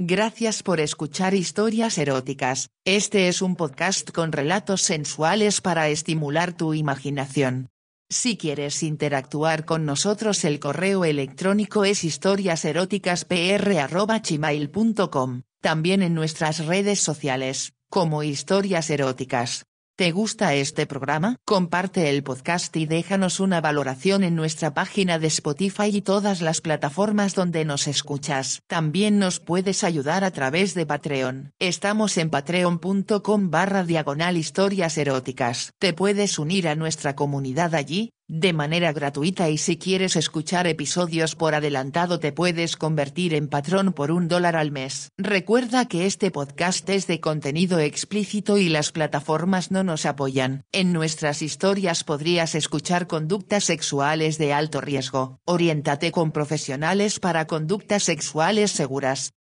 Gracias por escuchar historias eróticas. Este es un podcast con relatos sensuales para estimular tu imaginación. Si quieres interactuar con nosotros el correo electrónico es historiaseroticaspr.gmail.com, también en nuestras redes sociales, como historias eróticas. ¿Te gusta este programa? Comparte el podcast y déjanos una valoración en nuestra página de Spotify y todas las plataformas donde nos escuchas. También nos puedes ayudar a través de Patreon. Estamos en patreon.com barra diagonal historias eróticas. Te puedes unir a nuestra comunidad allí, de manera gratuita y si quieres escuchar episodios por adelantado te puedes convertir en patrón por un dólar al mes. Recuerda que este podcast es de contenido explícito y las plataformas no nos apoyan. En nuestras historias podrías escuchar conductas sexuales de alto riesgo. Oriéntate con profesionales para conductas sexuales seguras.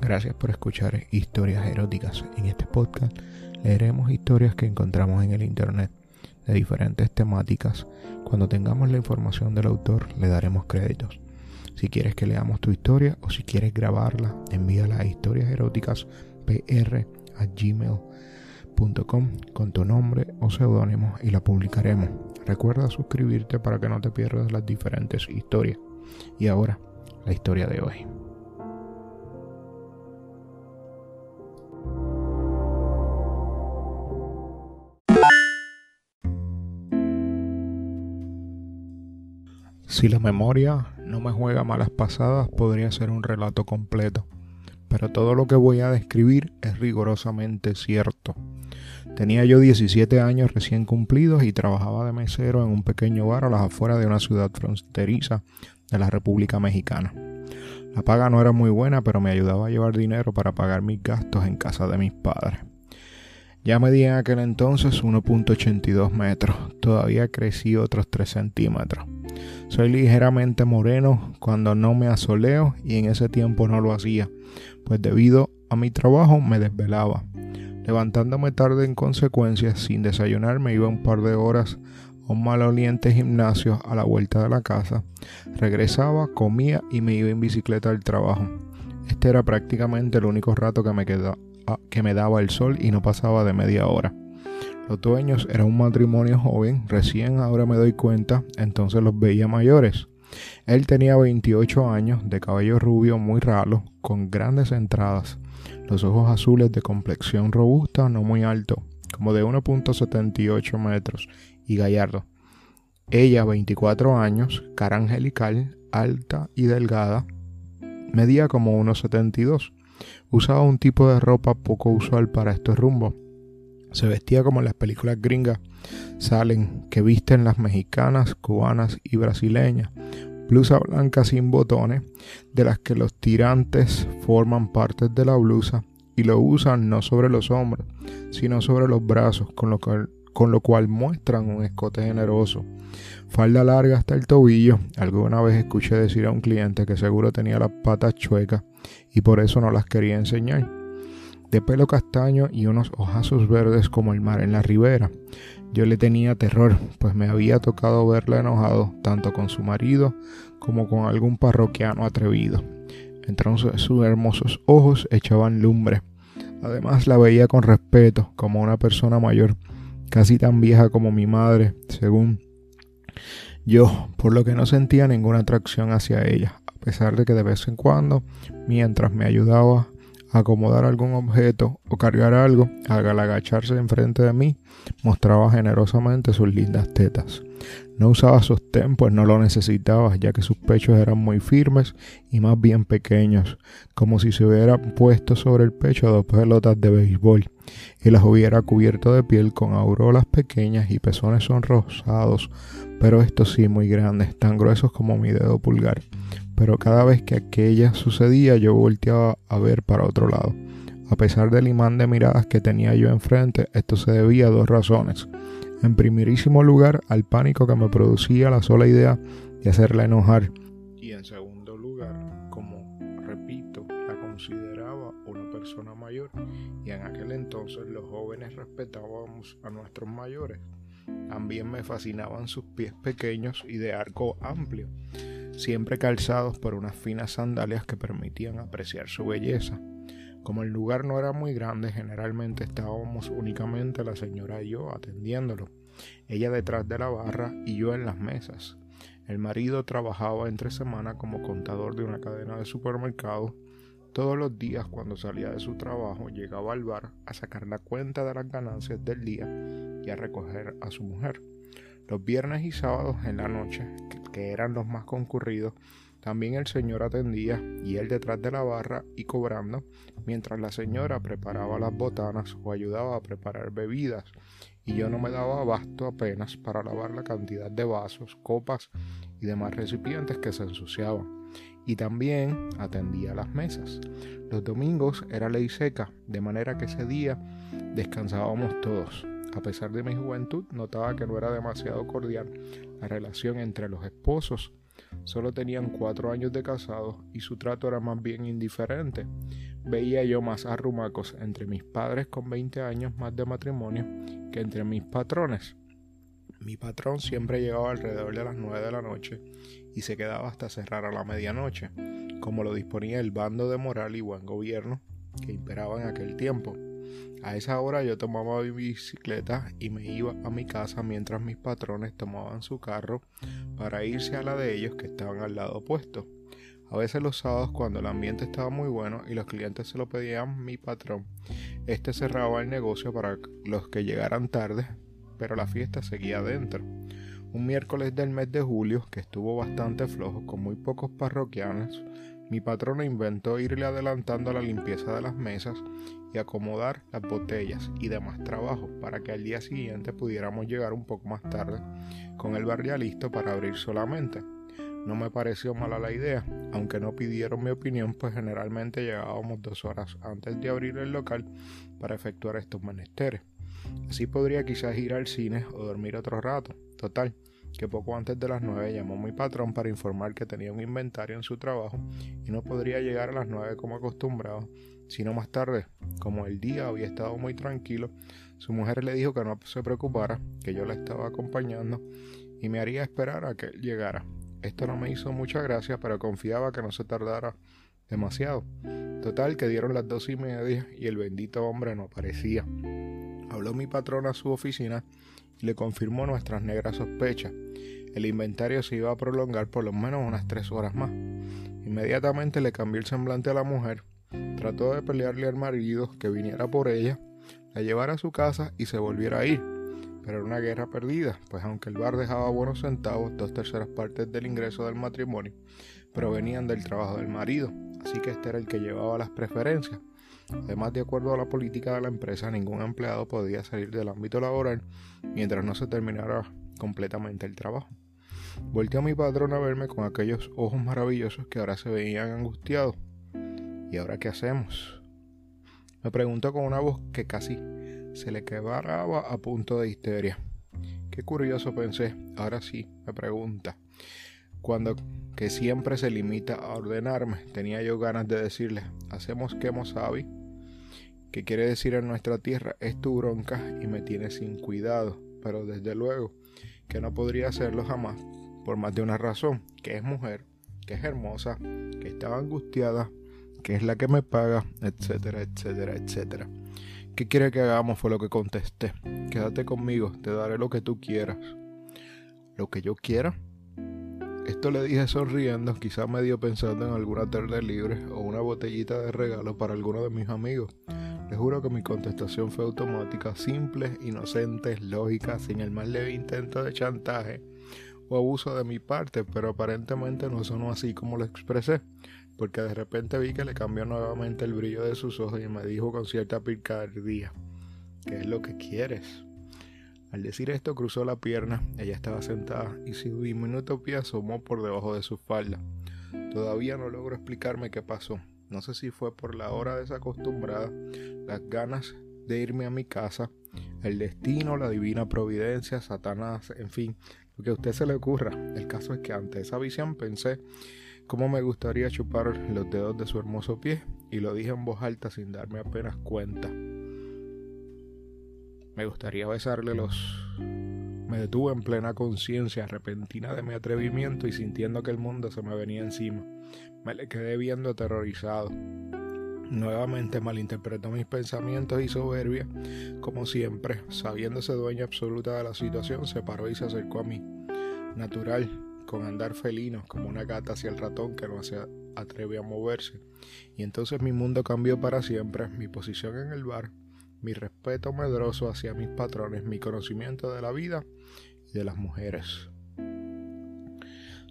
Gracias por escuchar historias eróticas en este podcast Leeremos historias que encontramos en el Internet de diferentes temáticas. Cuando tengamos la información del autor, le daremos créditos. Si quieres que leamos tu historia o si quieres grabarla, envíala a historiaseróticas.pr@gmail.com con tu nombre o seudónimo y la publicaremos. Recuerda suscribirte para que no te pierdas las diferentes historias. Y ahora, la historia de hoy. Si la memoria no me juega malas pasadas, podría ser un relato completo, pero todo lo que voy a describir es rigurosamente cierto. Tenía yo 17 años recién cumplidos y trabajaba de mesero en un pequeño bar a las afueras de una ciudad fronteriza de la República Mexicana. La paga no era muy buena, pero me ayudaba a llevar dinero para pagar mis gastos en casa de mis padres. Ya medía en aquel entonces 1.82 metros, todavía crecí otros 3 centímetros. Soy ligeramente moreno cuando no me asoleo y en ese tiempo no lo hacía, pues debido a mi trabajo me desvelaba. Levantándome tarde en consecuencia, sin desayunar me iba un par de horas a un maloliente gimnasio a la vuelta de la casa. Regresaba, comía y me iba en bicicleta al trabajo. Este era prácticamente el único rato que me quedaba que me daba el sol y no pasaba de media hora. Los dueños un matrimonio joven, recién ahora me doy cuenta, entonces los veía mayores. Él tenía 28 años, de cabello rubio muy ralo, con grandes entradas, los ojos azules de complexión robusta, no muy alto, como de 1.78 metros, y gallardo. Ella, 24 años, cara angelical, alta y delgada, medía como 1.72 Usaba un tipo de ropa poco usual para estos rumbos. Se vestía como en las películas gringas salen, que visten las mexicanas, cubanas y brasileñas. Blusa blanca sin botones, de las que los tirantes forman partes de la blusa y lo usan no sobre los hombros, sino sobre los brazos, con lo cual, con lo cual muestran un escote generoso. Falda larga hasta el tobillo. Alguna vez escuché decir a un cliente que seguro tenía las patas chuecas y por eso no las quería enseñar. De pelo castaño y unos ojazos verdes como el mar en la ribera. Yo le tenía terror, pues me había tocado verla enojado tanto con su marido como con algún parroquiano atrevido. Entonces sus hermosos ojos echaban lumbre. Además la veía con respeto, como una persona mayor, casi tan vieja como mi madre, según yo, por lo que no sentía ninguna atracción hacia ella, a pesar de que de vez en cuando, mientras me ayudaba acomodar algún objeto o cargar algo, al agacharse enfrente de mí, mostraba generosamente sus lindas tetas. No usaba sostén, pues no lo necesitaba, ya que sus pechos eran muy firmes y más bien pequeños, como si se hubiera puesto sobre el pecho dos pelotas de béisbol y las hubiera cubierto de piel con auroras pequeñas y pezones sonrosados, pero estos sí muy grandes, tan gruesos como mi dedo pulgar pero cada vez que aquella sucedía yo volteaba a ver para otro lado. A pesar del imán de miradas que tenía yo enfrente, esto se debía a dos razones. En primerísimo lugar, al pánico que me producía la sola idea de hacerla enojar. Y en segundo lugar, como repito, la consideraba una persona mayor y en aquel entonces los jóvenes respetábamos a nuestros mayores. También me fascinaban sus pies pequeños y de arco amplio siempre calzados por unas finas sandalias que permitían apreciar su belleza. Como el lugar no era muy grande, generalmente estábamos únicamente la señora y yo atendiéndolo, ella detrás de la barra y yo en las mesas. El marido trabajaba entre semana como contador de una cadena de supermercados. Todos los días cuando salía de su trabajo llegaba al bar a sacar la cuenta de las ganancias del día y a recoger a su mujer. Los viernes y sábados en la noche, que eran los más concurridos, también el señor atendía y él detrás de la barra y cobrando, mientras la señora preparaba las botanas o ayudaba a preparar bebidas, y yo no me daba abasto apenas para lavar la cantidad de vasos, copas y demás recipientes que se ensuciaban. Y también atendía las mesas. Los domingos era ley seca, de manera que ese día descansábamos todos. A pesar de mi juventud, notaba que no era demasiado cordial la relación entre los esposos. Solo tenían cuatro años de casados y su trato era más bien indiferente. Veía yo más arrumacos entre mis padres con 20 años más de matrimonio que entre mis patrones. Mi patrón siempre llegaba alrededor de las 9 de la noche y se quedaba hasta cerrar a la medianoche, como lo disponía el bando de moral y buen gobierno que imperaba en aquel tiempo. A esa hora yo tomaba mi bicicleta y me iba a mi casa mientras mis patrones tomaban su carro para irse a la de ellos que estaban al lado opuesto. A veces los sábados cuando el ambiente estaba muy bueno y los clientes se lo pedían mi patrón, este cerraba el negocio para los que llegaran tarde, pero la fiesta seguía adentro. Un miércoles del mes de julio, que estuvo bastante flojo, con muy pocos parroquianos, mi patrón inventó irle adelantando la limpieza de las mesas y acomodar las botellas y demás trabajo para que al día siguiente pudiéramos llegar un poco más tarde con el bar ya listo para abrir solamente. No me pareció mala la idea, aunque no pidieron mi opinión, pues generalmente llegábamos dos horas antes de abrir el local para efectuar estos menesteres. Así podría quizás ir al cine o dormir otro rato. Total, que poco antes de las nueve llamó mi patrón para informar que tenía un inventario en su trabajo y no podría llegar a las nueve como acostumbrado, sino más tarde. Como el día había estado muy tranquilo, su mujer le dijo que no se preocupara, que yo la estaba acompañando y me haría esperar a que él llegara. Esto no me hizo mucha gracia, pero confiaba que no se tardara demasiado. Total, que dieron las dos y media y el bendito hombre no aparecía. Habló mi patrón a su oficina le confirmó nuestras negras sospechas. El inventario se iba a prolongar por lo menos unas tres horas más. Inmediatamente le cambió el semblante a la mujer, trató de pelearle al marido que viniera por ella, la llevara a su casa y se volviera a ir. Pero era una guerra perdida, pues aunque el bar dejaba buenos centavos, dos terceras partes del ingreso del matrimonio provenían del trabajo del marido, así que este era el que llevaba las preferencias. Además, de acuerdo a la política de la empresa, ningún empleado podía salir del ámbito laboral mientras no se terminara completamente el trabajo. Volteó a mi patrón a verme con aquellos ojos maravillosos que ahora se veían angustiados. ¿Y ahora qué hacemos? Me preguntó con una voz que casi se le quebraba a punto de histeria. Qué curioso pensé. Ahora sí, me pregunta. Cuando que siempre se limita a ordenarme, tenía yo ganas de decirle, hacemos quemo sabi, que quiere decir en nuestra tierra, es tu bronca y me tiene sin cuidado, pero desde luego que no podría hacerlo jamás, por más de una razón, que es mujer, que es hermosa, que estaba angustiada, que es la que me paga, etcétera, etcétera, etcétera. ¿Qué quiere que hagamos? Fue lo que contesté. Quédate conmigo, te daré lo que tú quieras. ¿Lo que yo quiera? Esto le dije sonriendo, quizás medio pensando en alguna tarde libre o una botellita de regalo para alguno de mis amigos. Les juro que mi contestación fue automática, simple, inocente, lógica, sin el más leve intento de chantaje o abuso de mi parte, pero aparentemente no sonó así como lo expresé porque de repente vi que le cambió nuevamente el brillo de sus ojos y me dijo con cierta picardía, ¿qué es lo que quieres? Al decir esto cruzó la pierna, ella estaba sentada y su diminuto pie asomó por debajo de su falda. Todavía no logro explicarme qué pasó. No sé si fue por la hora desacostumbrada, las ganas de irme a mi casa, el destino, la divina providencia, Satanás, en fin, lo que a usted se le ocurra. El caso es que ante esa visión pensé cómo me gustaría chupar los dedos de su hermoso pie y lo dije en voz alta sin darme apenas cuenta. Me gustaría besarle los Me detuve en plena conciencia repentina de mi atrevimiento y sintiendo que el mundo se me venía encima. Me le quedé viendo aterrorizado. Nuevamente malinterpretó mis pensamientos y soberbia. Como siempre, sabiéndose dueña absoluta de la situación, se paró y se acercó a mí. Natural, con andar felino, como una gata hacia el ratón que no se atreve a moverse. Y entonces mi mundo cambió para siempre, mi posición en el bar, mi respeto medroso hacia mis patrones, mi conocimiento de la vida y de las mujeres.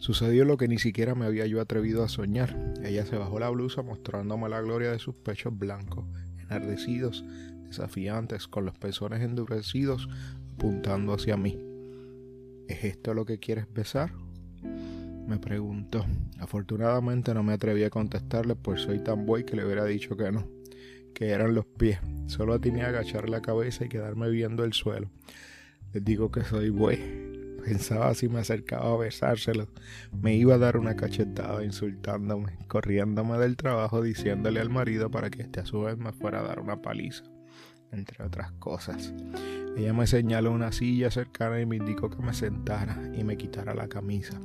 Sucedió lo que ni siquiera me había yo atrevido a soñar. Ella se bajó la blusa mostrándome la gloria de sus pechos blancos, enardecidos, desafiantes, con los pezones endurecidos, apuntando hacia mí. ¿Es esto lo que quieres besar? Me preguntó. Afortunadamente no me atreví a contestarle, pues soy tan buey que le hubiera dicho que no, que eran los pies. Solo tenía que agachar la cabeza y quedarme viendo el suelo. Les digo que soy buey. Pensaba si me acercaba a besárselo, me iba a dar una cachetada insultándome, corriéndome del trabajo, diciéndole al marido para que este a su vez me fuera a dar una paliza, entre otras cosas. Ella me señaló una silla cercana y me indicó que me sentara y me quitara la camisa.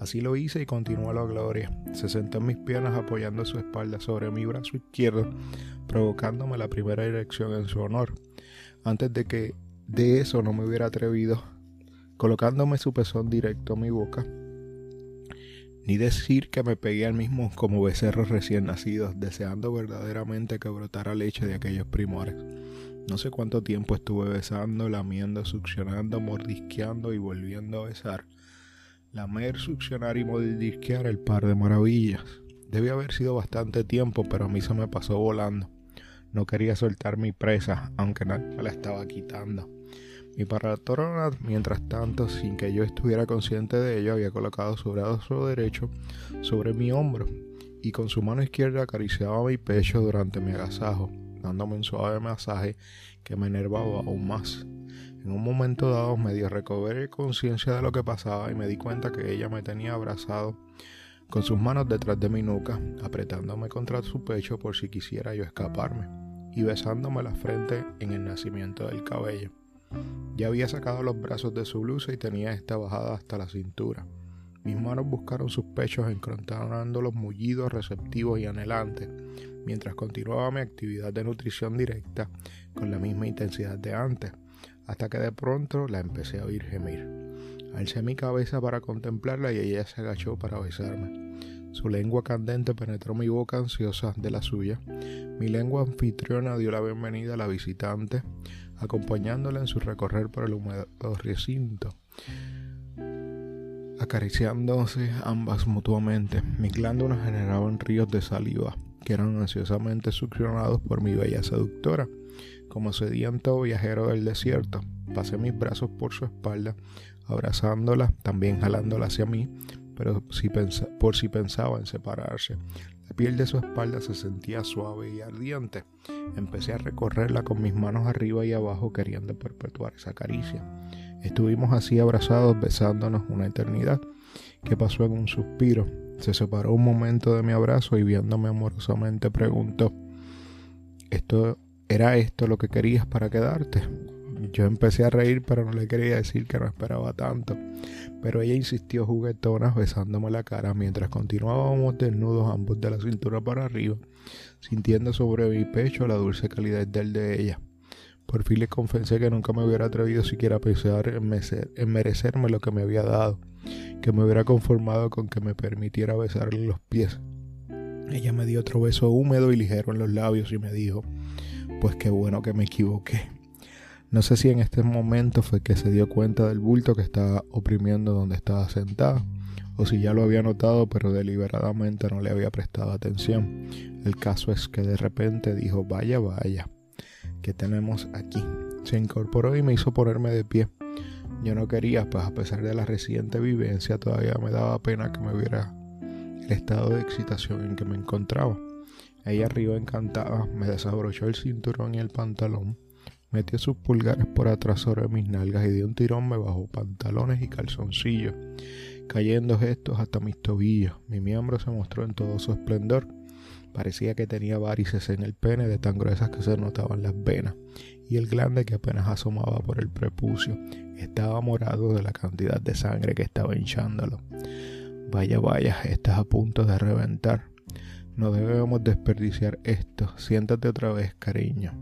Así lo hice y continuó la gloria. Se sentó en mis piernas apoyando su espalda sobre mi brazo izquierdo, provocándome la primera erección en su honor. Antes de que de eso no me hubiera atrevido colocándome su pezón directo a mi boca, ni decir que me pegué al mismo como becerros recién nacidos, deseando verdaderamente que brotara leche de aquellos primores. No sé cuánto tiempo estuve besando, lamiendo, succionando, mordisqueando y volviendo a besar. Lamer, succionar y mordisquear el par de maravillas. Debía haber sido bastante tiempo, pero a mí se me pasó volando. No quería soltar mi presa, aunque nadie me la estaba quitando. Mi patrona, mientras tanto, sin que yo estuviera consciente de ello, había colocado su brazo derecho sobre mi hombro y con su mano izquierda acariciaba mi pecho durante mi agasajo, dándome un suave masaje que me enervaba aún más. En un momento dado medio recobré conciencia de lo que pasaba y me di cuenta que ella me tenía abrazado con sus manos detrás de mi nuca, apretándome contra su pecho por si quisiera yo escaparme, y besándome la frente en el nacimiento del cabello. Ya había sacado los brazos de su blusa y tenía esta bajada hasta la cintura. Mis manos buscaron sus pechos encontrando los mullidos receptivos y anhelantes, mientras continuaba mi actividad de nutrición directa con la misma intensidad de antes, hasta que de pronto la empecé a oír gemir. Alcé mi cabeza para contemplarla y ella se agachó para besarme. Su lengua candente penetró mi boca ansiosa de la suya. Mi lengua anfitriona dio la bienvenida a la visitante, acompañándola en su recorrer por el húmedo recinto, acariciándose ambas mutuamente. Mis glándulas generaban ríos de saliva, que eran ansiosamente succionados por mi bella seductora. Como sediento viajero del desierto, pasé mis brazos por su espalda, abrazándola, también jalándola hacia mí, pero si por si pensaba en separarse. La piel de su espalda se sentía suave y ardiente. Empecé a recorrerla con mis manos arriba y abajo queriendo perpetuar esa caricia. Estuvimos así abrazados besándonos una eternidad que pasó en un suspiro. Se separó un momento de mi abrazo y viéndome amorosamente preguntó, ¿Esto era esto lo que querías para quedarte? Yo empecé a reír, pero no le quería decir que no esperaba tanto. Pero ella insistió juguetona, besándome la cara mientras continuábamos desnudos ambos de la cintura para arriba, sintiendo sobre mi pecho la dulce calidez del de ella. Por fin le confesé que nunca me hubiera atrevido siquiera a pensar en, en merecerme lo que me había dado, que me hubiera conformado con que me permitiera besarle los pies. Ella me dio otro beso húmedo y ligero en los labios y me dijo, pues qué bueno que me equivoqué. No sé si en este momento fue que se dio cuenta del bulto que estaba oprimiendo donde estaba sentada, o si ya lo había notado pero deliberadamente no le había prestado atención. El caso es que de repente dijo, vaya, vaya, ¿qué tenemos aquí? Se incorporó y me hizo ponerme de pie. Yo no quería, pues a pesar de la reciente vivencia, todavía me daba pena que me viera el estado de excitación en que me encontraba. Ella arriba encantada me desabrochó el cinturón y el pantalón Metió sus pulgares por atrás sobre mis nalgas y de un tirón me bajó pantalones y calzoncillos, cayendo gestos hasta mis tobillos. Mi miembro se mostró en todo su esplendor. Parecía que tenía varices en el pene de tan gruesas que se notaban las venas, y el glande que apenas asomaba por el prepucio estaba morado de la cantidad de sangre que estaba hinchándolo. Vaya, vaya, estás a punto de reventar. No debemos desperdiciar esto. Siéntate otra vez, cariño.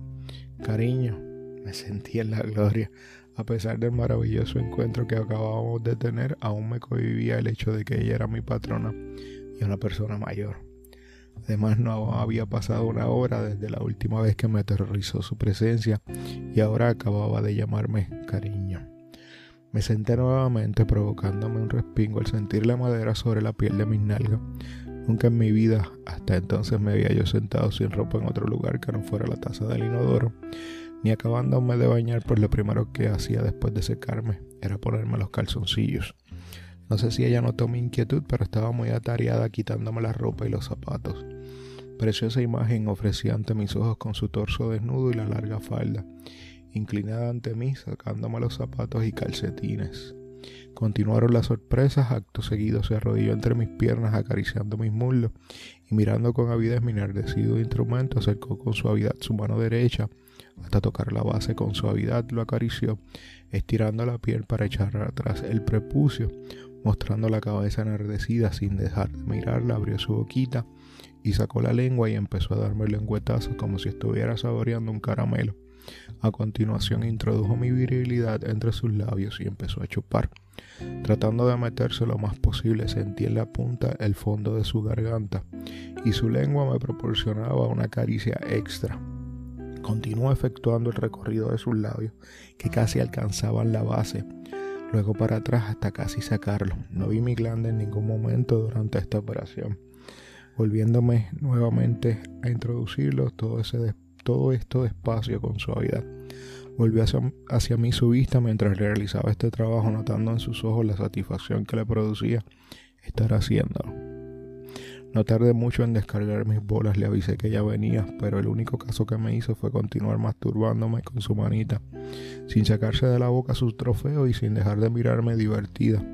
Cariño, me sentí en la gloria. A pesar del maravilloso encuentro que acabábamos de tener, aún me convivía el hecho de que ella era mi patrona y una persona mayor. Además, no había pasado una hora desde la última vez que me aterrorizó su presencia y ahora acababa de llamarme cariño. Me senté nuevamente provocándome un respingo al sentir la madera sobre la piel de mis nalgas. Nunca en mi vida hasta entonces me había yo sentado sin ropa en otro lugar que no fuera la taza del inodoro, ni acabándome de bañar, pues lo primero que hacía después de secarme era ponerme los calzoncillos. No sé si ella notó mi inquietud, pero estaba muy atareada quitándome la ropa y los zapatos. Preciosa imagen ofrecía ante mis ojos con su torso desnudo y la larga falda, inclinada ante mí, sacándome los zapatos y calcetines. Continuaron las sorpresas, acto seguido se arrodilló entre mis piernas acariciando mis muslos y mirando con avidez mi enardecido instrumento, acercó con suavidad su mano derecha hasta tocar la base con suavidad lo acarició, estirando la piel para echar atrás el prepucio, mostrando la cabeza enardecida sin dejar de mirarla, abrió su boquita y sacó la lengua y empezó a darme lengüetazos como si estuviera saboreando un caramelo. A continuación introdujo mi virilidad entre sus labios y empezó a chupar. Tratando de meterse lo más posible, sentí en la punta el fondo de su garganta y su lengua me proporcionaba una caricia extra. Continuó efectuando el recorrido de sus labios, que casi alcanzaban la base, luego para atrás hasta casi sacarlo. No vi mi glande en ningún momento durante esta operación. Volviéndome nuevamente a introducirlo, todo, ese todo esto despacio con suavidad. Volvió hacia, hacia mí su vista mientras realizaba este trabajo, notando en sus ojos la satisfacción que le producía estar haciéndolo. No tardé mucho en descargar mis bolas, le avisé que ya venía, pero el único caso que me hizo fue continuar masturbándome con su manita, sin sacarse de la boca sus trofeos y sin dejar de mirarme divertida.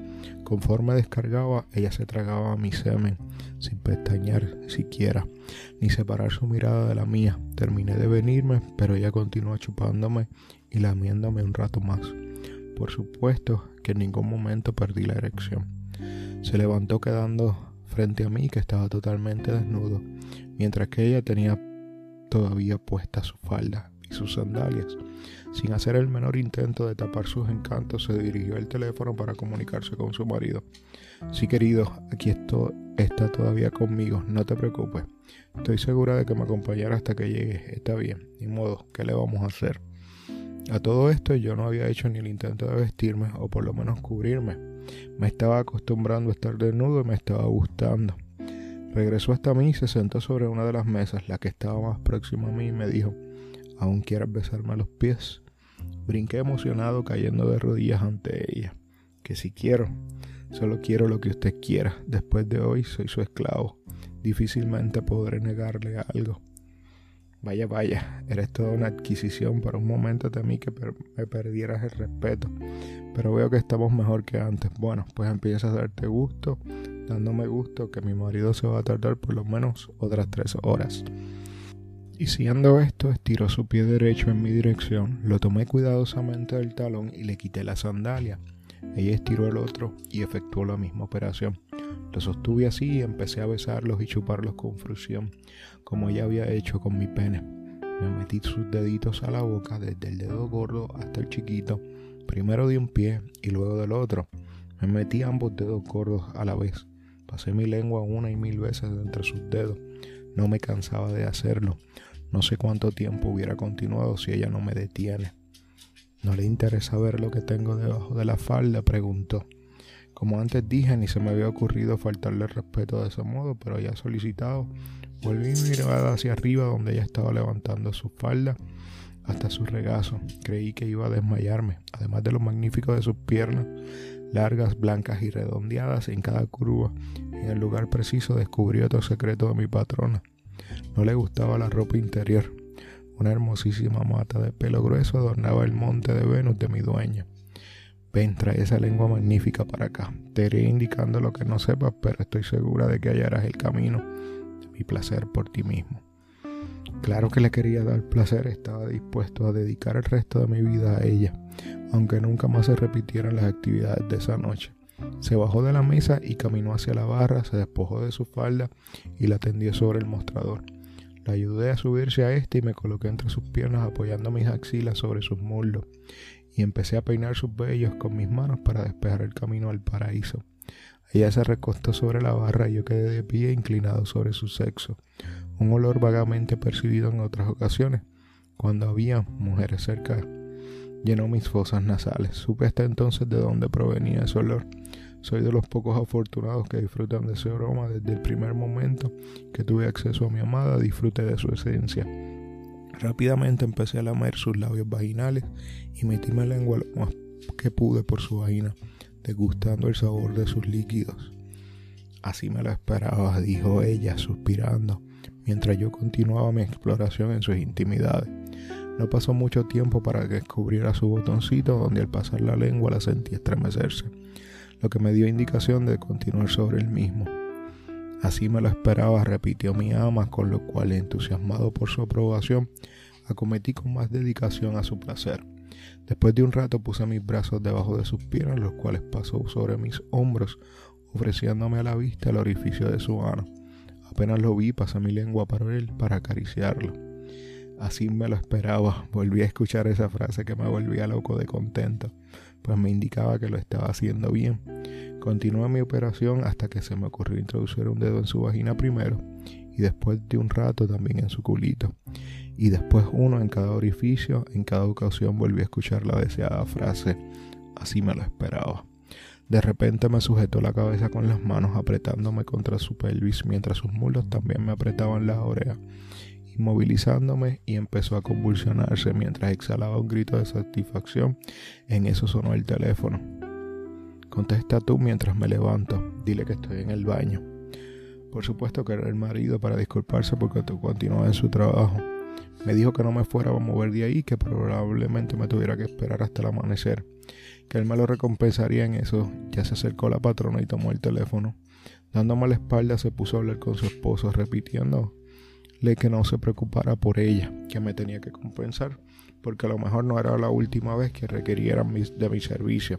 Conforme descargaba, ella se tragaba mi semen, sin pestañear siquiera, ni separar su mirada de la mía. Terminé de venirme, pero ella continuó chupándome y lamiéndome un rato más. Por supuesto que en ningún momento perdí la erección. Se levantó quedando frente a mí que estaba totalmente desnudo, mientras que ella tenía todavía puesta su falda y sus sandalias. Sin hacer el menor intento de tapar sus encantos, se dirigió al teléfono para comunicarse con su marido. Sí, querido, aquí esto está todavía conmigo, no te preocupes. Estoy segura de que me acompañará hasta que llegue. Está bien, ni modo, ¿qué le vamos a hacer? A todo esto yo no había hecho ni el intento de vestirme o por lo menos cubrirme. Me estaba acostumbrando a estar desnudo y me estaba gustando. Regresó hasta mí y se sentó sobre una de las mesas, la que estaba más próxima a mí, y me dijo, ¿aún quieres besarme los pies? Brinqué emocionado cayendo de rodillas ante ella. Que si quiero, solo quiero lo que usted quiera. Después de hoy soy su esclavo. Difícilmente podré negarle algo. Vaya, vaya, eres toda una adquisición. Por un momento temí que me perdieras el respeto, pero veo que estamos mejor que antes. Bueno, pues empieza a darte gusto, dándome gusto que mi marido se va a tardar por lo menos otras tres horas. Y siendo esto, estiró su pie derecho en mi dirección, lo tomé cuidadosamente del talón y le quité la sandalia. Ella estiró el otro y efectuó la misma operación. Lo sostuve así y empecé a besarlos y chuparlos con fruición, como ella había hecho con mi pene. Me metí sus deditos a la boca, desde el dedo gordo hasta el chiquito, primero de un pie y luego del otro. Me metí ambos dedos gordos a la vez. Pasé mi lengua una y mil veces entre sus dedos. No me cansaba de hacerlo. No sé cuánto tiempo hubiera continuado si ella no me detiene. ¿No le interesa ver lo que tengo debajo de la falda? preguntó. Como antes dije, ni se me había ocurrido faltarle respeto de ese modo, pero ya solicitado, volví mi mirada hacia arriba donde ella estaba levantando su falda hasta su regazo. Creí que iba a desmayarme, además de lo magnífico de sus piernas, largas, blancas y redondeadas en cada curva. En el lugar preciso descubrí otro secreto de mi patrona. No le gustaba la ropa interior. Una hermosísima mata de pelo grueso adornaba el monte de Venus de mi dueño. Ven, trae esa lengua magnífica para acá. Te iré indicando lo que no sepas, pero estoy segura de que hallarás el camino de mi placer por ti mismo. Claro que le quería dar placer, estaba dispuesto a dedicar el resto de mi vida a ella, aunque nunca más se repitieran las actividades de esa noche. Se bajó de la mesa y caminó hacia la barra, se despojó de su falda y la tendió sobre el mostrador. La ayudé a subirse a este y me coloqué entre sus piernas apoyando mis axilas sobre sus muslos y empecé a peinar sus vellos con mis manos para despejar el camino al paraíso. Ella se recostó sobre la barra y yo quedé de pie inclinado sobre su sexo un olor vagamente percibido en otras ocasiones, cuando había mujeres cerca, llenó mis fosas nasales. Supe hasta entonces de dónde provenía ese olor. Soy de los pocos afortunados que disfrutan de ese aroma desde el primer momento que tuve acceso a mi amada, disfruté de su esencia. Rápidamente empecé a lamer sus labios vaginales y metí mi lengua lo más que pude por su vagina, degustando el sabor de sus líquidos. Así me lo esperaba, dijo ella, suspirando mientras yo continuaba mi exploración en sus intimidades. No pasó mucho tiempo para que descubriera su botoncito donde al pasar la lengua la sentí estremecerse, lo que me dio indicación de continuar sobre el mismo. Así me lo esperaba, repitió mi ama, con lo cual, entusiasmado por su aprobación, acometí con más dedicación a su placer. Después de un rato puse mis brazos debajo de sus piernas, los cuales pasó sobre mis hombros, ofreciéndome a la vista el orificio de su mano. Apenas lo vi, pasé mi lengua para él para acariciarlo. Así me lo esperaba. Volví a escuchar esa frase que me volvía loco de contento, pues me indicaba que lo estaba haciendo bien. Continué mi operación hasta que se me ocurrió introducir un dedo en su vagina primero y después de un rato también en su culito. Y después uno en cada orificio. En cada ocasión volví a escuchar la deseada frase. Así me lo esperaba. De repente me sujetó la cabeza con las manos apretándome contra su pelvis mientras sus muslos también me apretaban las orejas, inmovilizándome y empezó a convulsionarse mientras exhalaba un grito de satisfacción. En eso sonó el teléfono. Contesta tú mientras me levanto, dile que estoy en el baño. Por supuesto que era el marido para disculparse porque continuaba en su trabajo. Me dijo que no me fuera a mover de ahí, que probablemente me tuviera que esperar hasta el amanecer que él me lo recompensaría en eso. Ya se acercó la patrona y tomó el teléfono. Dándome la espalda se puso a hablar con su esposo, repitiéndole que no se preocupara por ella, que me tenía que compensar, porque a lo mejor no era la última vez que requirieran de mi servicio.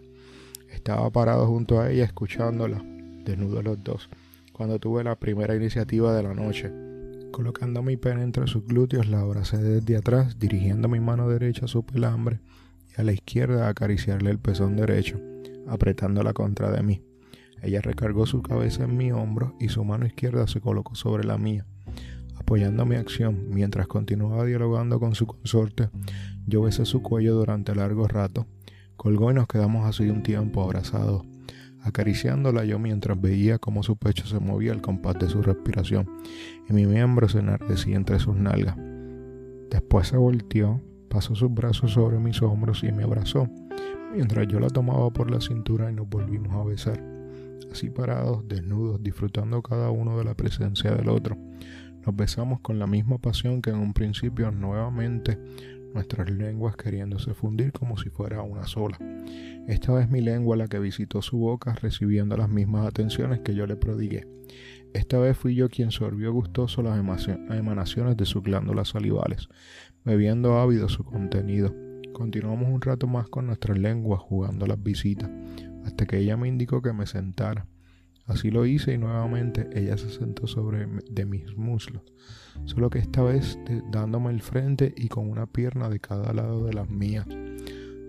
Estaba parado junto a ella escuchándola, desnudos los dos, cuando tuve la primera iniciativa de la noche. Colocando mi pene entre sus glúteos, la abracé desde atrás, dirigiendo mi mano derecha a su pelambre y a la izquierda acariciarle el pezón derecho, apretándola contra de mí. Ella recargó su cabeza en mi hombro y su mano izquierda se colocó sobre la mía. Apoyando mi acción, mientras continuaba dialogando con su consorte, yo besé su cuello durante largo rato. Colgó y nos quedamos así un tiempo abrazados, acariciándola yo mientras veía cómo su pecho se movía al compás de su respiración y mi miembro se enardecía entre sus nalgas. Después se volteó pasó sus brazos sobre mis hombros y me abrazó, mientras yo la tomaba por la cintura y nos volvimos a besar, así parados, desnudos, disfrutando cada uno de la presencia del otro. Nos besamos con la misma pasión que en un principio nuevamente nuestras lenguas queriéndose fundir como si fuera una sola. Esta vez mi lengua la que visitó su boca recibiendo las mismas atenciones que yo le prodigué. Esta vez fui yo quien sorbió gustoso las emanaciones de sus glándulas salivales, bebiendo ávido su contenido. Continuamos un rato más con nuestras lenguas jugando las visitas, hasta que ella me indicó que me sentara. Así lo hice y nuevamente ella se sentó sobre de mis muslos, solo que esta vez dándome el frente y con una pierna de cada lado de las mías.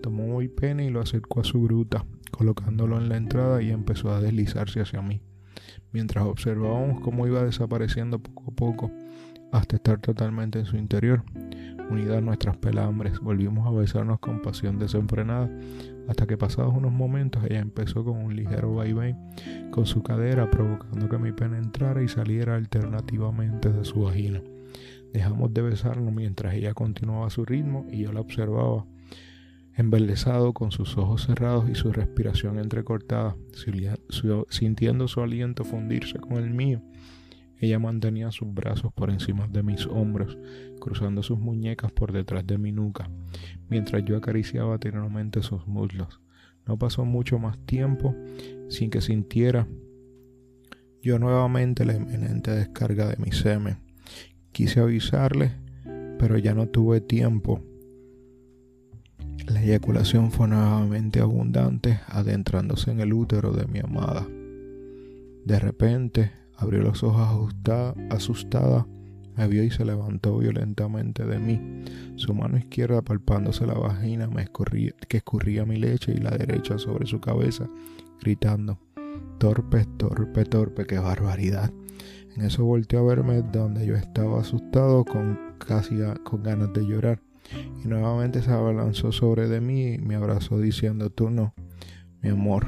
Tomó mi pene y lo acercó a su gruta, colocándolo en la entrada y empezó a deslizarse hacia mí. Mientras observábamos cómo iba desapareciendo poco a poco hasta estar totalmente en su interior, Unidas nuestras pelambres, volvimos a besarnos con pasión desenfrenada, hasta que pasados unos momentos ella empezó con un ligero vaivén con su cadera, provocando que mi pene entrara y saliera alternativamente de su vagina. Dejamos de besarnos mientras ella continuaba su ritmo y yo la observaba, embelesado con sus ojos cerrados y su respiración entrecortada, sintiendo su aliento fundirse con el mío ella mantenía sus brazos por encima de mis hombros, cruzando sus muñecas por detrás de mi nuca, mientras yo acariciaba tiernamente sus muslos. No pasó mucho más tiempo sin que sintiera yo nuevamente la inminente descarga de mi semen. Quise avisarle pero ya no tuve tiempo. La eyaculación fue nuevamente abundante, adentrándose en el útero de mi amada. De repente abrió los ojos asustada, me vio y se levantó violentamente de mí. Su mano izquierda palpándose la vagina me que escurría mi leche y la derecha sobre su cabeza, gritando, torpe, torpe, torpe, qué barbaridad. En eso volteó a verme donde yo estaba asustado con casi con ganas de llorar. Y nuevamente se abalanzó sobre de mí y me abrazó diciendo, tú no, mi amor,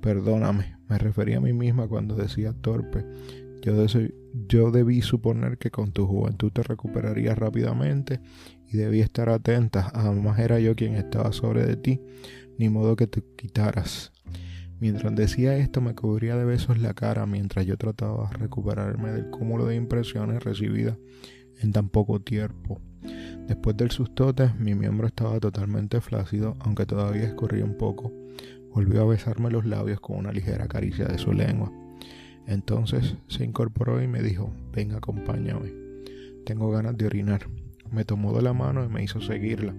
perdóname. Me refería a mí misma cuando decía torpe. Yo, yo debí suponer que con tu juventud te recuperarías rápidamente y debí estar atenta. Además era yo quien estaba sobre de ti, ni modo que te quitaras. Mientras decía esto me cubría de besos la cara mientras yo trataba de recuperarme del cúmulo de impresiones recibidas en tan poco tiempo. Después del sustote, mi miembro estaba totalmente flácido, aunque todavía escorría un poco. Volvió a besarme los labios con una ligera caricia de su lengua. Entonces se incorporó y me dijo, ven, acompáñame. Tengo ganas de orinar. Me tomó de la mano y me hizo seguirla.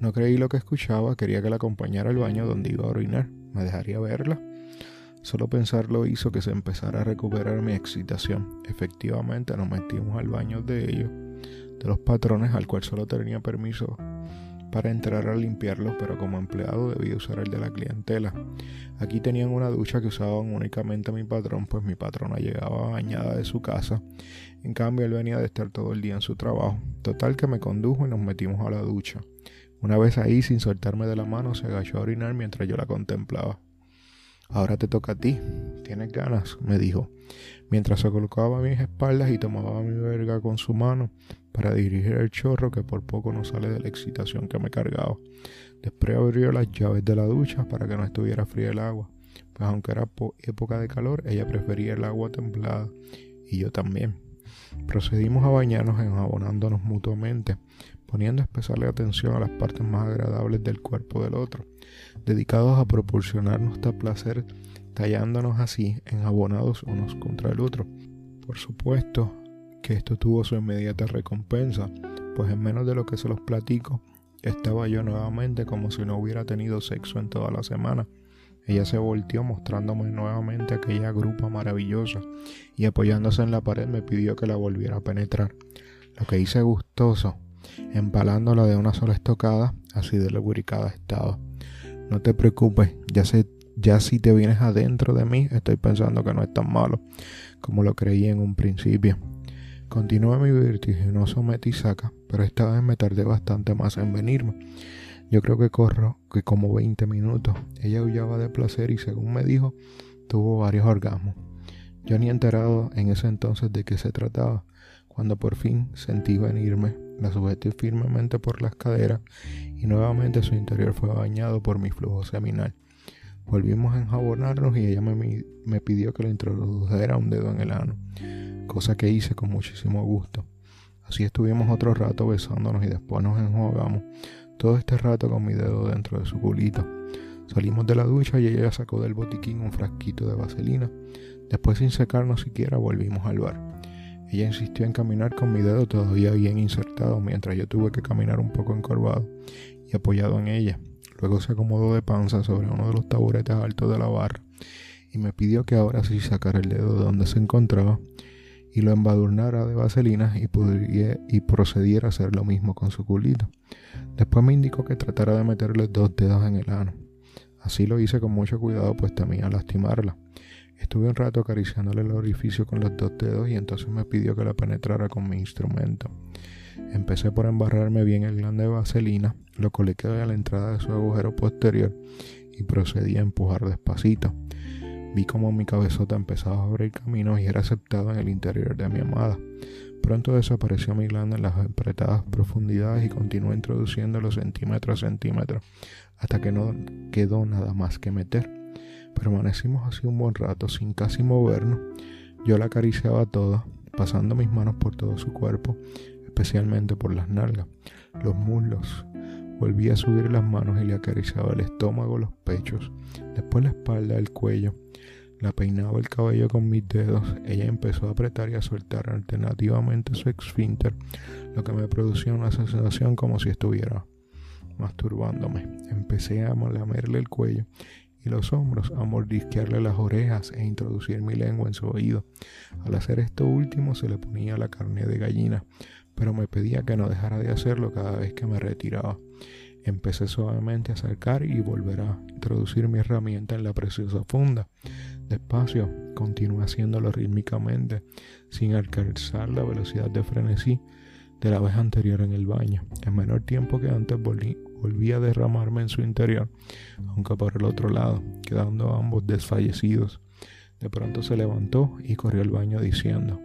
No creí lo que escuchaba, quería que la acompañara al baño donde iba a orinar. ¿Me dejaría verla? Solo pensarlo hizo que se empezara a recuperar mi excitación. Efectivamente nos metimos al baño de ellos, de los patrones, al cual solo tenía permiso para entrar a limpiarlos, pero como empleado debía usar el de la clientela. Aquí tenían una ducha que usaban únicamente mi patrón, pues mi patrona llegaba bañada de su casa. En cambio, él venía de estar todo el día en su trabajo. Total que me condujo y nos metimos a la ducha. Una vez ahí, sin soltarme de la mano, se agachó a orinar mientras yo la contemplaba. Ahora te toca a ti. ¿Tienes ganas? me dijo, mientras se colocaba a mis espaldas y tomaba mi verga con su mano para dirigir el chorro que por poco no sale de la excitación que me cargaba. Después abrió las llaves de la ducha para que no estuviera fría el agua, pues aunque era época de calor, ella prefería el agua templada y yo también. Procedimos a bañarnos enjabonándonos mutuamente, poniendo especial atención a las partes más agradables del cuerpo del otro, dedicados a proporcionarnos tal placer, tallándonos así enjabonados unos contra el otro. Por supuesto que esto tuvo su inmediata recompensa, pues en menos de lo que se los platico, estaba yo nuevamente como si no hubiera tenido sexo en toda la semana. Ella se volteó mostrándome nuevamente aquella grupa maravillosa y apoyándose en la pared me pidió que la volviera a penetrar. Lo que hice gustoso empalándola de una sola estocada, así de lubricada estaba. No te preocupes, ya sé, ya si te vienes adentro de mí, estoy pensando que no es tan malo como lo creí en un principio. Continué mi vertiginoso metisaca, pero esta vez me tardé bastante más en venirme. Yo creo que corro que como 20 minutos. Ella huyaba de placer y según me dijo, tuvo varios orgasmos. Yo ni enterado en ese entonces de qué se trataba. Cuando por fin sentí venirme, la sujeté firmemente por las caderas y nuevamente su interior fue bañado por mi flujo seminal. Volvimos a enjabonarnos y ella me, me pidió que le introdujera un dedo en el ano, cosa que hice con muchísimo gusto. Así estuvimos otro rato besándonos y después nos enjuagamos, todo este rato con mi dedo dentro de su culito. Salimos de la ducha y ella sacó del botiquín un frasquito de vaselina. Después sin secarnos siquiera volvimos al bar. Ella insistió en caminar con mi dedo todavía bien insertado mientras yo tuve que caminar un poco encorvado apoyado en ella. Luego se acomodó de panza sobre uno de los taburetes altos de la barra y me pidió que ahora sí sacara el dedo de donde se encontraba y lo embadurnara de vaselina y, y procediera a hacer lo mismo con su culito. Después me indicó que tratara de meterle dos dedos en el ano. Así lo hice con mucho cuidado pues temía lastimarla. Estuve un rato acariciándole el orificio con los dos dedos y entonces me pidió que la penetrara con mi instrumento. Empecé por embarrarme bien el glande de vaselina, lo coloqué a la entrada de su agujero posterior y procedí a empujar despacito. Vi como mi cabezota empezaba a abrir caminos y era aceptado en el interior de mi amada. Pronto desapareció mi glande en las apretadas profundidades y continué introduciéndolo centímetro a centímetro hasta que no quedó nada más que meter. Permanecimos así un buen rato sin casi movernos. Yo la acariciaba toda, pasando mis manos por todo su cuerpo, especialmente por las nalgas, los muslos. Volví a subir las manos y le acariciaba el estómago, los pechos, después la espalda, el cuello. La peinaba el cabello con mis dedos. Ella empezó a apretar y a soltar alternativamente su esfínter, lo que me producía una sensación como si estuviera masturbándome. Empecé a lamerle el cuello y los hombros, a mordisquearle las orejas e introducir mi lengua en su oído. Al hacer esto último se le ponía la carne de gallina, pero me pedía que no dejara de hacerlo cada vez que me retiraba. Empecé suavemente a acercar y volver a introducir mi herramienta en la preciosa funda. Despacio, continué haciéndolo rítmicamente, sin alcanzar la velocidad de frenesí de la vez anterior en el baño. En menor tiempo que antes volví, a derramarme en su interior, aunque por el otro lado, quedando ambos desfallecidos. De pronto se levantó y corrió al baño diciendo,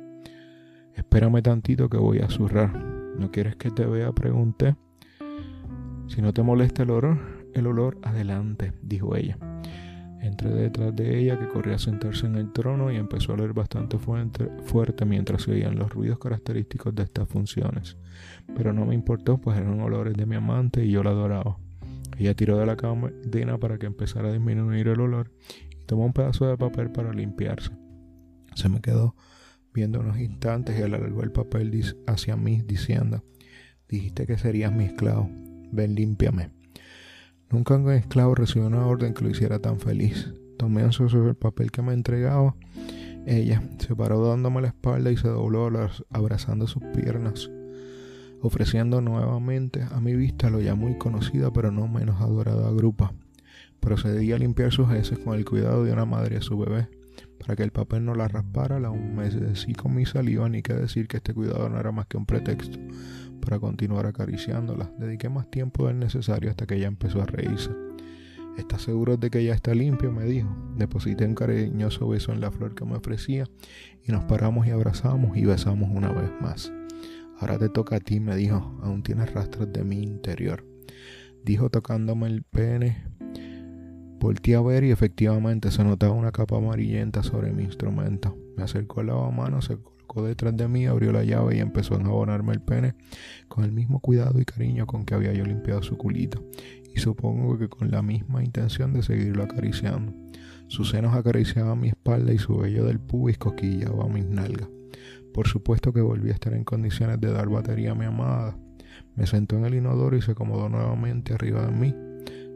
Espérame tantito que voy a zurrar. ¿No quieres que te vea? pregunté. Si no te molesta el olor, el olor, adelante, dijo ella. Entré detrás de ella, que corría a sentarse en el trono y empezó a leer bastante fuerte, mientras se oían los ruidos característicos de estas funciones. Pero no me importó, pues eran olores de mi amante y yo la adoraba. Ella tiró de la cadena para que empezara a disminuir el olor y tomó un pedazo de papel para limpiarse. Se me quedó viendo unos instantes y alargó el papel hacia mí diciendo, dijiste que serías mi esclavo, ven límpiame. Nunca un esclavo recibió una orden que lo hiciera tan feliz. Tomé sobre el papel que me entregaba. Ella se paró dándome la espalda y se dobló abrazando sus piernas, ofreciendo nuevamente a mi vista lo ya muy conocida pero no menos adorada grupa. Procedí a limpiar sus heces con el cuidado de una madre a su bebé. Para que el papel no la raspara, la humedecí con mi saliva, ni que decir que este cuidado no era más que un pretexto para continuar acariciándola. Dediqué más tiempo del necesario hasta que ella empezó a reírse. ¿Estás seguro de que ya está limpio? me dijo. Deposité un cariñoso beso en la flor que me ofrecía y nos paramos y abrazamos y besamos una vez más. Ahora te toca a ti, me dijo. Aún tienes rastros de mi interior. Dijo tocándome el pene. Volté a ver y efectivamente se notaba una capa amarillenta sobre mi instrumento. Me acercó el lavamanos, se detrás de mí, abrió la llave y empezó a enjabonarme el pene con el mismo cuidado y cariño con que había yo limpiado su culito, y supongo que con la misma intención de seguirlo acariciando. Sus senos acariciaban mi espalda y su vello del pubis cosquillaba mis nalgas. Por supuesto que volví a estar en condiciones de dar batería a mi amada. Me sentó en el inodoro y se acomodó nuevamente arriba de mí,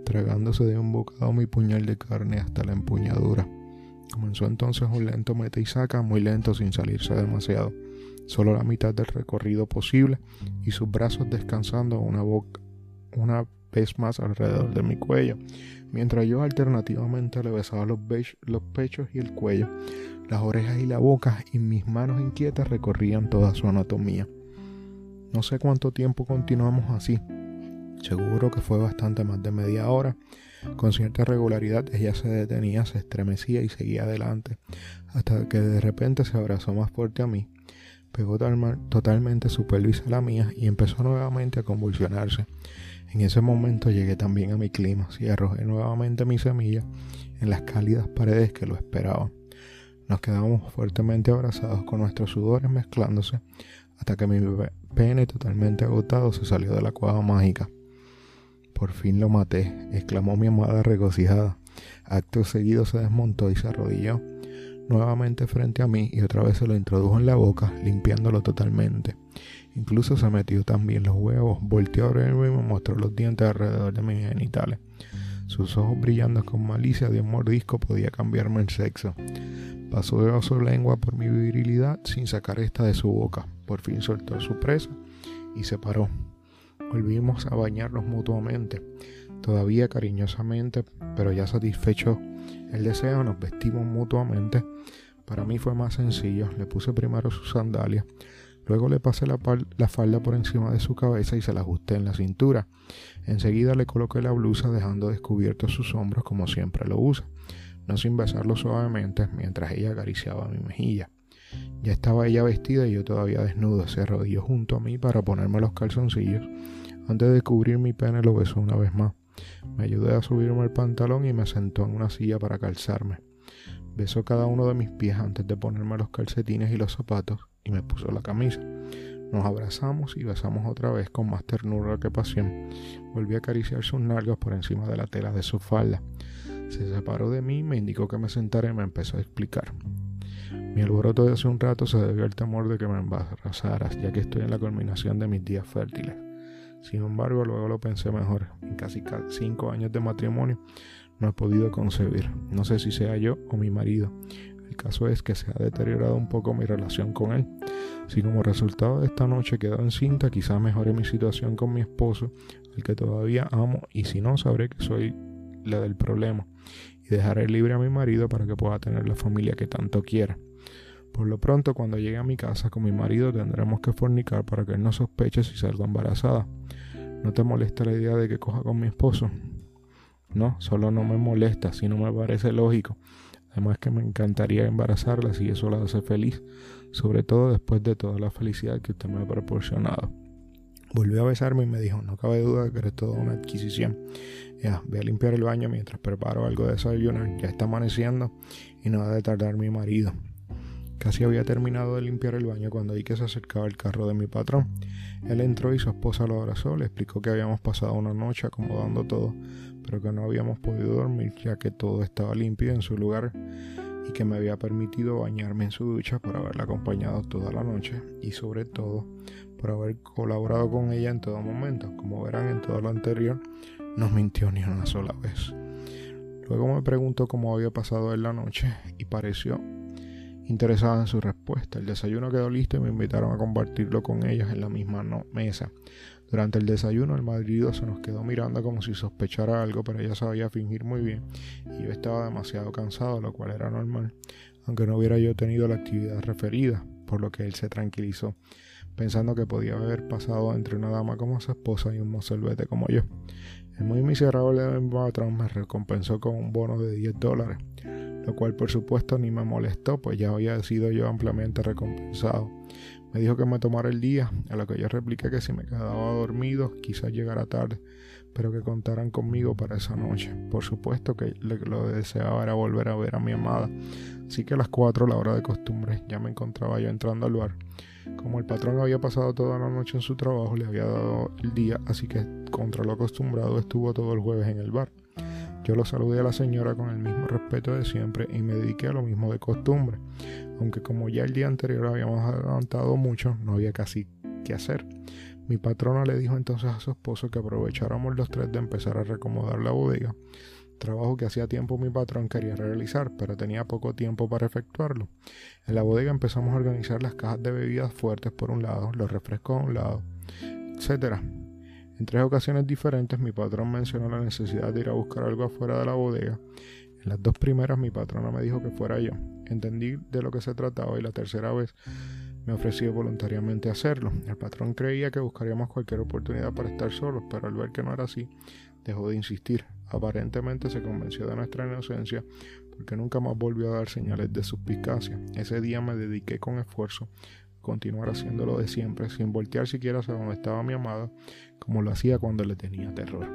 tragándose de un bocado mi puñal de carne hasta la empuñadura. Comenzó entonces un lento mete y saca, muy lento sin salirse demasiado, solo la mitad del recorrido posible y sus brazos descansando una, boca, una vez más alrededor de mi cuello, mientras yo alternativamente le besaba los, los pechos y el cuello, las orejas y la boca y mis manos inquietas recorrían toda su anatomía. No sé cuánto tiempo continuamos así, seguro que fue bastante más de media hora, con cierta regularidad ella se detenía, se estremecía y seguía adelante, hasta que de repente se abrazó más fuerte a mí, pegó totalmente su pelvis a la mía y empezó nuevamente a convulsionarse. En ese momento llegué también a mi clima y arrojé nuevamente mi semilla en las cálidas paredes que lo esperaban. Nos quedamos fuertemente abrazados con nuestros sudores mezclándose hasta que mi pene totalmente agotado se salió de la cueva mágica. Por fin lo maté, exclamó mi amada regocijada. Acto seguido se desmontó y se arrodilló nuevamente frente a mí y otra vez se lo introdujo en la boca, limpiándolo totalmente. Incluso se metió también los huevos, volteó a abrirme y me mostró los dientes alrededor de mis genitales. Sus ojos brillando con malicia de un mordisco podía cambiarme el sexo. Pasó de su lengua por mi virilidad sin sacar esta de su boca. Por fin soltó su presa y se paró. Volvimos a bañarnos mutuamente, todavía cariñosamente, pero ya satisfecho el deseo, nos vestimos mutuamente. Para mí fue más sencillo, le puse primero sus sandalias, luego le pasé la, la falda por encima de su cabeza y se la ajusté en la cintura. Enseguida le coloqué la blusa dejando descubiertos sus hombros como siempre lo usa, no sin besarlo suavemente mientras ella acariciaba mi mejilla. Ya estaba ella vestida y yo todavía desnudo. Se arrodilló junto a mí para ponerme los calzoncillos antes de cubrir mi pene lo besó una vez más. Me ayudé a subirme el pantalón y me sentó en una silla para calzarme. Besó cada uno de mis pies antes de ponerme los calcetines y los zapatos y me puso la camisa. Nos abrazamos y besamos otra vez con más ternura que pasión. Volví a acariciar sus nalgas por encima de la tela de su falda. Se separó de mí, me indicó que me sentara y me empezó a explicar. Mi alboroto de hace un rato se debió al temor de que me embarazaras, ya que estoy en la culminación de mis días fértiles. Sin embargo, luego lo pensé mejor. En casi cinco años de matrimonio no he podido concebir. No sé si sea yo o mi marido. El caso es que se ha deteriorado un poco mi relación con él. Si como resultado de esta noche quedo encinta, quizá mejore mi situación con mi esposo, al que todavía amo, y si no, sabré que soy la del problema, y dejaré libre a mi marido para que pueda tener la familia que tanto quiera. Por lo pronto, cuando llegue a mi casa con mi marido, tendremos que fornicar para que él no sospeche si salgo embarazada. ¿No te molesta la idea de que coja con mi esposo? No, solo no me molesta, sino me parece lógico. Además que me encantaría embarazarla si eso la hace feliz, sobre todo después de toda la felicidad que usted me ha proporcionado. Volvió a besarme y me dijo, no cabe duda de que eres toda una adquisición. Ya, voy a limpiar el baño mientras preparo algo de desayunar. Ya está amaneciendo y no ha de tardar mi marido. Casi había terminado de limpiar el baño cuando vi que se acercaba el carro de mi patrón. Él entró y su esposa lo abrazó, le explicó que habíamos pasado una noche acomodando todo, pero que no habíamos podido dormir ya que todo estaba limpio en su lugar y que me había permitido bañarme en su ducha por haberla acompañado toda la noche y sobre todo por haber colaborado con ella en todo momento. Como verán en todo lo anterior, no mintió ni una sola vez. Luego me preguntó cómo había pasado en la noche y pareció interesada en su respuesta. El desayuno quedó listo y me invitaron a compartirlo con ellos en la misma mesa. Durante el desayuno el marido se nos quedó mirando como si sospechara algo, pero ella sabía fingir muy bien y yo estaba demasiado cansado, lo cual era normal, aunque no hubiera yo tenido la actividad referida, por lo que él se tranquilizó, pensando que podía haber pasado entre una dama como su esposa y un mozalbete como yo. El muy miserable patrón me recompensó con un bono de 10 dólares, lo cual por supuesto ni me molestó, pues ya había sido yo ampliamente recompensado. Me dijo que me tomara el día, a lo que yo repliqué que si me quedaba dormido quizás llegara tarde, pero que contaran conmigo para esa noche. Por supuesto que lo que lo deseaba era volver a ver a mi amada, así que a las 4, la hora de costumbre, ya me encontraba yo entrando al bar. Como el patrón había pasado toda la noche en su trabajo, le había dado el día, así que contra lo acostumbrado estuvo todo el jueves en el bar. Yo lo saludé a la señora con el mismo respeto de siempre y me dediqué a lo mismo de costumbre, aunque como ya el día anterior habíamos adelantado mucho, no había casi qué hacer. Mi patrona le dijo entonces a su esposo que aprovecháramos los tres de empezar a recomodar la bodega, trabajo que hacía tiempo mi patrón quería realizar, pero tenía poco tiempo para efectuarlo. En la bodega empezamos a organizar las cajas de bebidas fuertes por un lado, los refrescos a un lado, etcétera. En tres ocasiones diferentes mi patrón mencionó la necesidad de ir a buscar algo afuera de la bodega. En las dos primeras mi patrona me dijo que fuera yo. Entendí de lo que se trataba y la tercera vez me ofrecí voluntariamente hacerlo. El patrón creía que buscaríamos cualquier oportunidad para estar solos, pero al ver que no era así, dejó de insistir. Aparentemente se convenció de nuestra inocencia porque nunca más volvió a dar señales de suspicacia. Ese día me dediqué con esfuerzo continuar haciéndolo de siempre, sin voltear siquiera hacia donde estaba mi amada, como lo hacía cuando le tenía terror.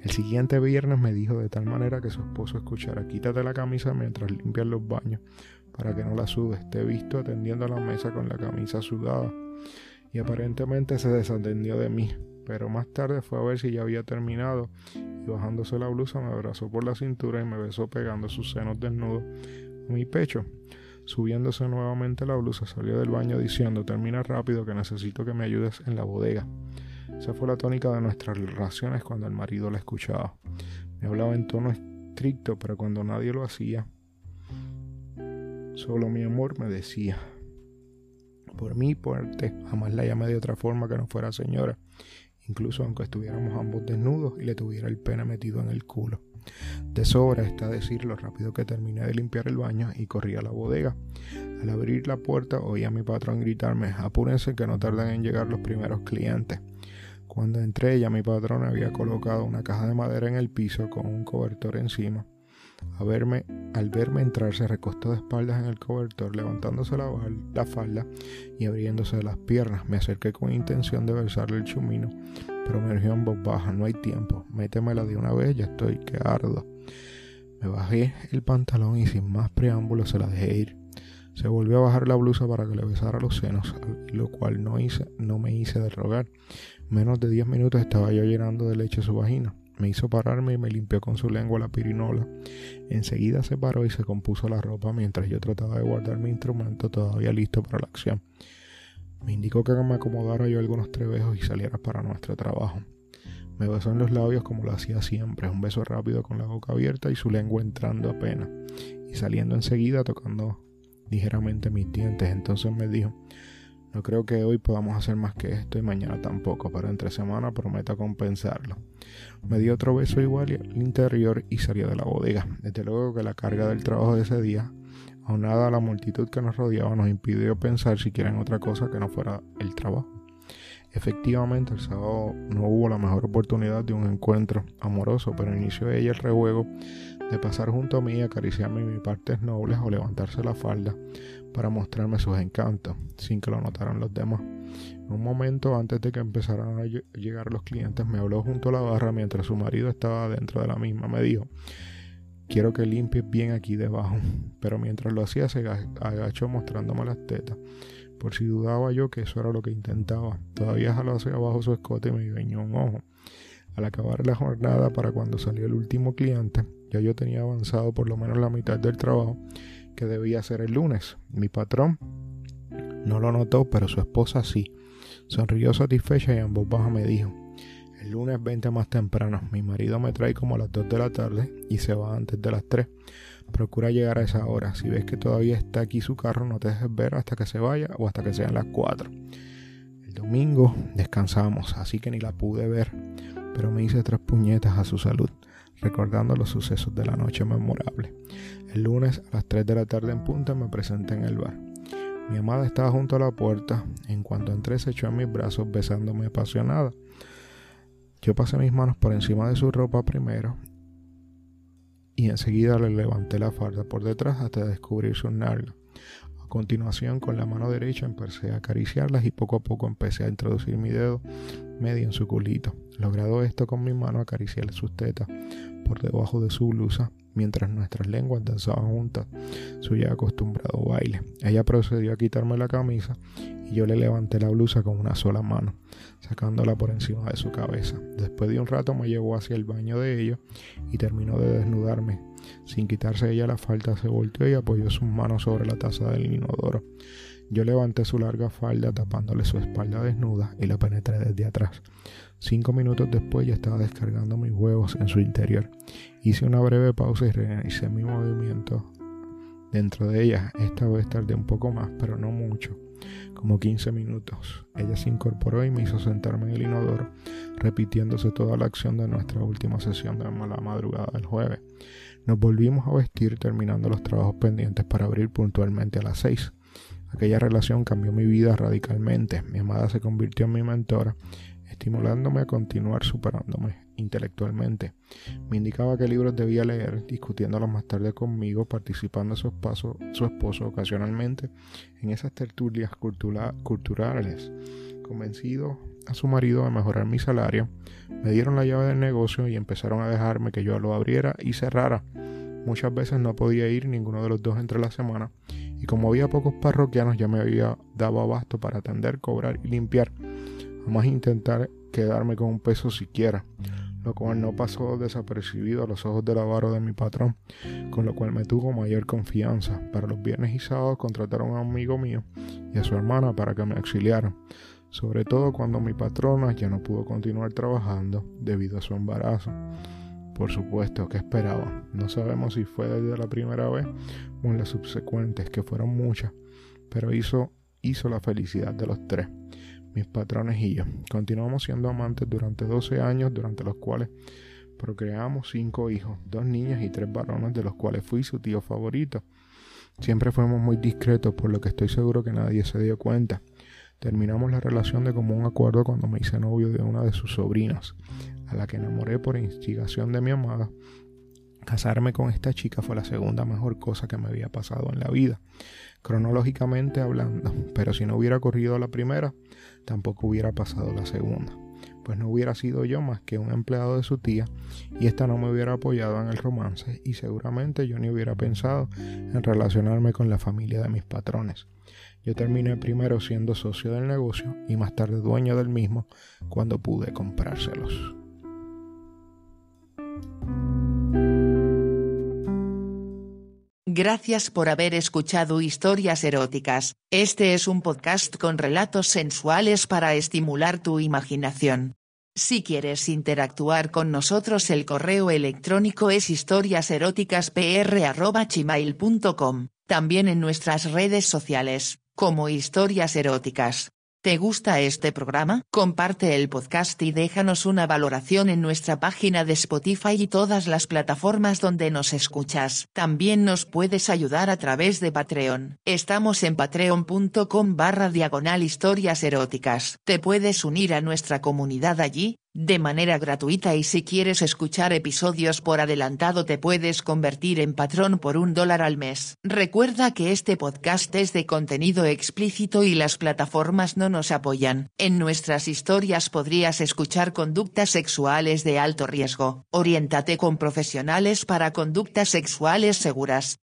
El siguiente viernes me dijo de tal manera que su esposo escuchara, quítate la camisa mientras limpias los baños, para que no la sudes. Te he visto atendiendo a la mesa con la camisa sudada. Y aparentemente se desatendió de mí, pero más tarde fue a ver si ya había terminado y bajándose la blusa me abrazó por la cintura y me besó pegando sus senos desnudos a mi pecho. Subiéndose nuevamente la blusa, salió del baño diciendo, termina rápido que necesito que me ayudes en la bodega. Esa fue la tónica de nuestras relaciones cuando el marido la escuchaba. Me hablaba en tono estricto, pero cuando nadie lo hacía, solo mi amor me decía. Por mí, por te, jamás la llamé de otra forma que no fuera señora, incluso aunque estuviéramos ambos desnudos y le tuviera el pene metido en el culo. De sobra está decir lo rápido que terminé de limpiar el baño y corrí a la bodega. Al abrir la puerta oí a mi patrón gritarme, apúrense que no tardan en llegar los primeros clientes. Cuando entré ya mi patrón había colocado una caja de madera en el piso con un cobertor encima. Al verme entrar se recostó de espaldas en el cobertor, levantándose la, falda y abriéndose las piernas. Me acerqué con intención de besarle el chumino, pero me dijo en voz baja, no hay tiempo, métemela de una vez, ya estoy que ardo. Me bajé el pantalón y sin más preámbulos se la dejé ir. Se volvió a bajar la blusa para que le besara los senos, lo cual no hice, no me hice de rogar. Menos de diez minutos estaba yo llenando de leche su vagina. Me hizo pararme y me limpió con su lengua la pirinola. Enseguida se paró y se compuso la ropa mientras yo trataba de guardar mi instrumento todavía listo para la acción. Me indicó que me acomodara yo algunos trebejos y saliera para nuestro trabajo. Me besó en los labios como lo hacía siempre, un beso rápido con la boca abierta y su lengua entrando apenas, y saliendo enseguida tocando ligeramente mis dientes. Entonces me dijo, no creo que hoy podamos hacer más que esto y mañana tampoco, pero entre semana prometo compensarlo. Me dio otro beso igual al interior y salió de la bodega. Desde luego que la carga del trabajo de ese día, aunada a la multitud que nos rodeaba, nos impidió pensar siquiera en otra cosa que no fuera el trabajo. Efectivamente, el sábado no hubo la mejor oportunidad de un encuentro amoroso, pero inició ella el rejuego de pasar junto a mí acariciarme mis partes nobles o levantarse la falda para mostrarme sus encantos, sin que lo notaran los demás. Un momento antes de que empezaran a llegar los clientes, me habló junto a la barra mientras su marido estaba dentro de la misma. Me dijo, quiero que limpies bien aquí debajo. Pero mientras lo hacía se agachó mostrándome las tetas. Por si dudaba yo que eso era lo que intentaba. Todavía jaló hacia abajo su escote y me guiñó un ojo. Al acabar la jornada, para cuando salió el último cliente, ya yo tenía avanzado por lo menos la mitad del trabajo que debía hacer el lunes. Mi patrón no lo notó, pero su esposa sí. Sonrió satisfecha y en voz baja me dijo, el lunes 20 más temprano, mi marido me trae como a las 2 de la tarde y se va antes de las 3. Procura llegar a esa hora. Si ves que todavía está aquí su carro, no te dejes ver hasta que se vaya o hasta que sean las 4. El domingo descansamos, así que ni la pude ver, pero me hice tres puñetas a su salud recordando los sucesos de la noche memorable. El lunes a las 3 de la tarde en punta me presenté en el bar. Mi amada estaba junto a la puerta. En cuanto entré se echó en mis brazos besándome apasionada. Yo pasé mis manos por encima de su ropa primero y enseguida le levanté la falda por detrás hasta descubrir su nalga. A continuación, con la mano derecha empecé a acariciarlas y poco a poco empecé a introducir mi dedo medio en su culito. Logrado esto con mi mano, acariciarle sus tetas por debajo de su blusa mientras nuestras lenguas danzaban juntas su ya acostumbrado baile. Ella procedió a quitarme la camisa y yo le levanté la blusa con una sola mano, sacándola por encima de su cabeza. Después de un rato me llevó hacia el baño de ellos y terminó de desnudarme. Sin quitarse ella la falta, se volteó y apoyó sus manos sobre la taza del inodoro. Yo levanté su larga falda tapándole su espalda desnuda y la penetré desde atrás. Cinco minutos después ya estaba descargando mis huevos en su interior. Hice una breve pausa y realicé mi movimiento dentro de ella. Esta vez tardé un poco más, pero no mucho, como 15 minutos. Ella se incorporó y me hizo sentarme en el inodoro, repitiéndose toda la acción de nuestra última sesión de la madrugada del jueves. Nos volvimos a vestir terminando los trabajos pendientes para abrir puntualmente a las seis. Aquella relación cambió mi vida radicalmente. Mi amada se convirtió en mi mentora, estimulándome a continuar superándome intelectualmente. Me indicaba qué libros debía leer, discutiéndolos más tarde conmigo, participando su, su esposo ocasionalmente en esas tertulias culturales. Convencido a su marido de mejorar mi salario, me dieron la llave del negocio y empezaron a dejarme que yo lo abriera y cerrara. Muchas veces no podía ir ninguno de los dos entre la semana y como había pocos parroquianos ya me había dado abasto para atender, cobrar y limpiar, jamás intentar quedarme con un peso siquiera, lo cual no pasó desapercibido a los ojos del avaro de mi patrón, con lo cual me tuvo mayor confianza. Para los viernes y sábados contrataron a un amigo mío y a su hermana para que me auxiliaran, sobre todo cuando mi patrona ya no pudo continuar trabajando debido a su embarazo. Por supuesto, que esperaba. No sabemos si fue desde la primera vez o en las subsecuentes, que fueron muchas, pero hizo, hizo la felicidad de los tres, mis patrones y yo. Continuamos siendo amantes durante 12 años, durante los cuales procreamos cinco hijos, dos niñas y tres varones, de los cuales fui su tío favorito. Siempre fuimos muy discretos, por lo que estoy seguro que nadie se dio cuenta. Terminamos la relación de común acuerdo cuando me hice novio de una de sus sobrinas a la que enamoré por instigación de mi amada, casarme con esta chica fue la segunda mejor cosa que me había pasado en la vida, cronológicamente hablando, pero si no hubiera corrido la primera, tampoco hubiera pasado la segunda, pues no hubiera sido yo más que un empleado de su tía y esta no me hubiera apoyado en el romance y seguramente yo ni hubiera pensado en relacionarme con la familia de mis patrones. Yo terminé primero siendo socio del negocio y más tarde dueño del mismo cuando pude comprárselos. Gracias por haber escuchado Historias Eróticas. Este es un podcast con relatos sensuales para estimular tu imaginación. Si quieres interactuar con nosotros el correo electrónico es historiaseróticaspr.com, también en nuestras redes sociales como historias eróticas. ¿Te gusta este programa? Comparte el podcast y déjanos una valoración en nuestra página de Spotify y todas las plataformas donde nos escuchas. También nos puedes ayudar a través de Patreon. Estamos en patreon.com barra diagonal historias eróticas. Te puedes unir a nuestra comunidad allí, de manera gratuita y si quieres escuchar episodios por adelantado te puedes convertir en patrón por un dólar al mes. Recuerda que este podcast es de contenido explícito y las plataformas no nos apoyan. En nuestras historias podrías escuchar conductas sexuales de alto riesgo. Oriéntate con profesionales para conductas sexuales seguras.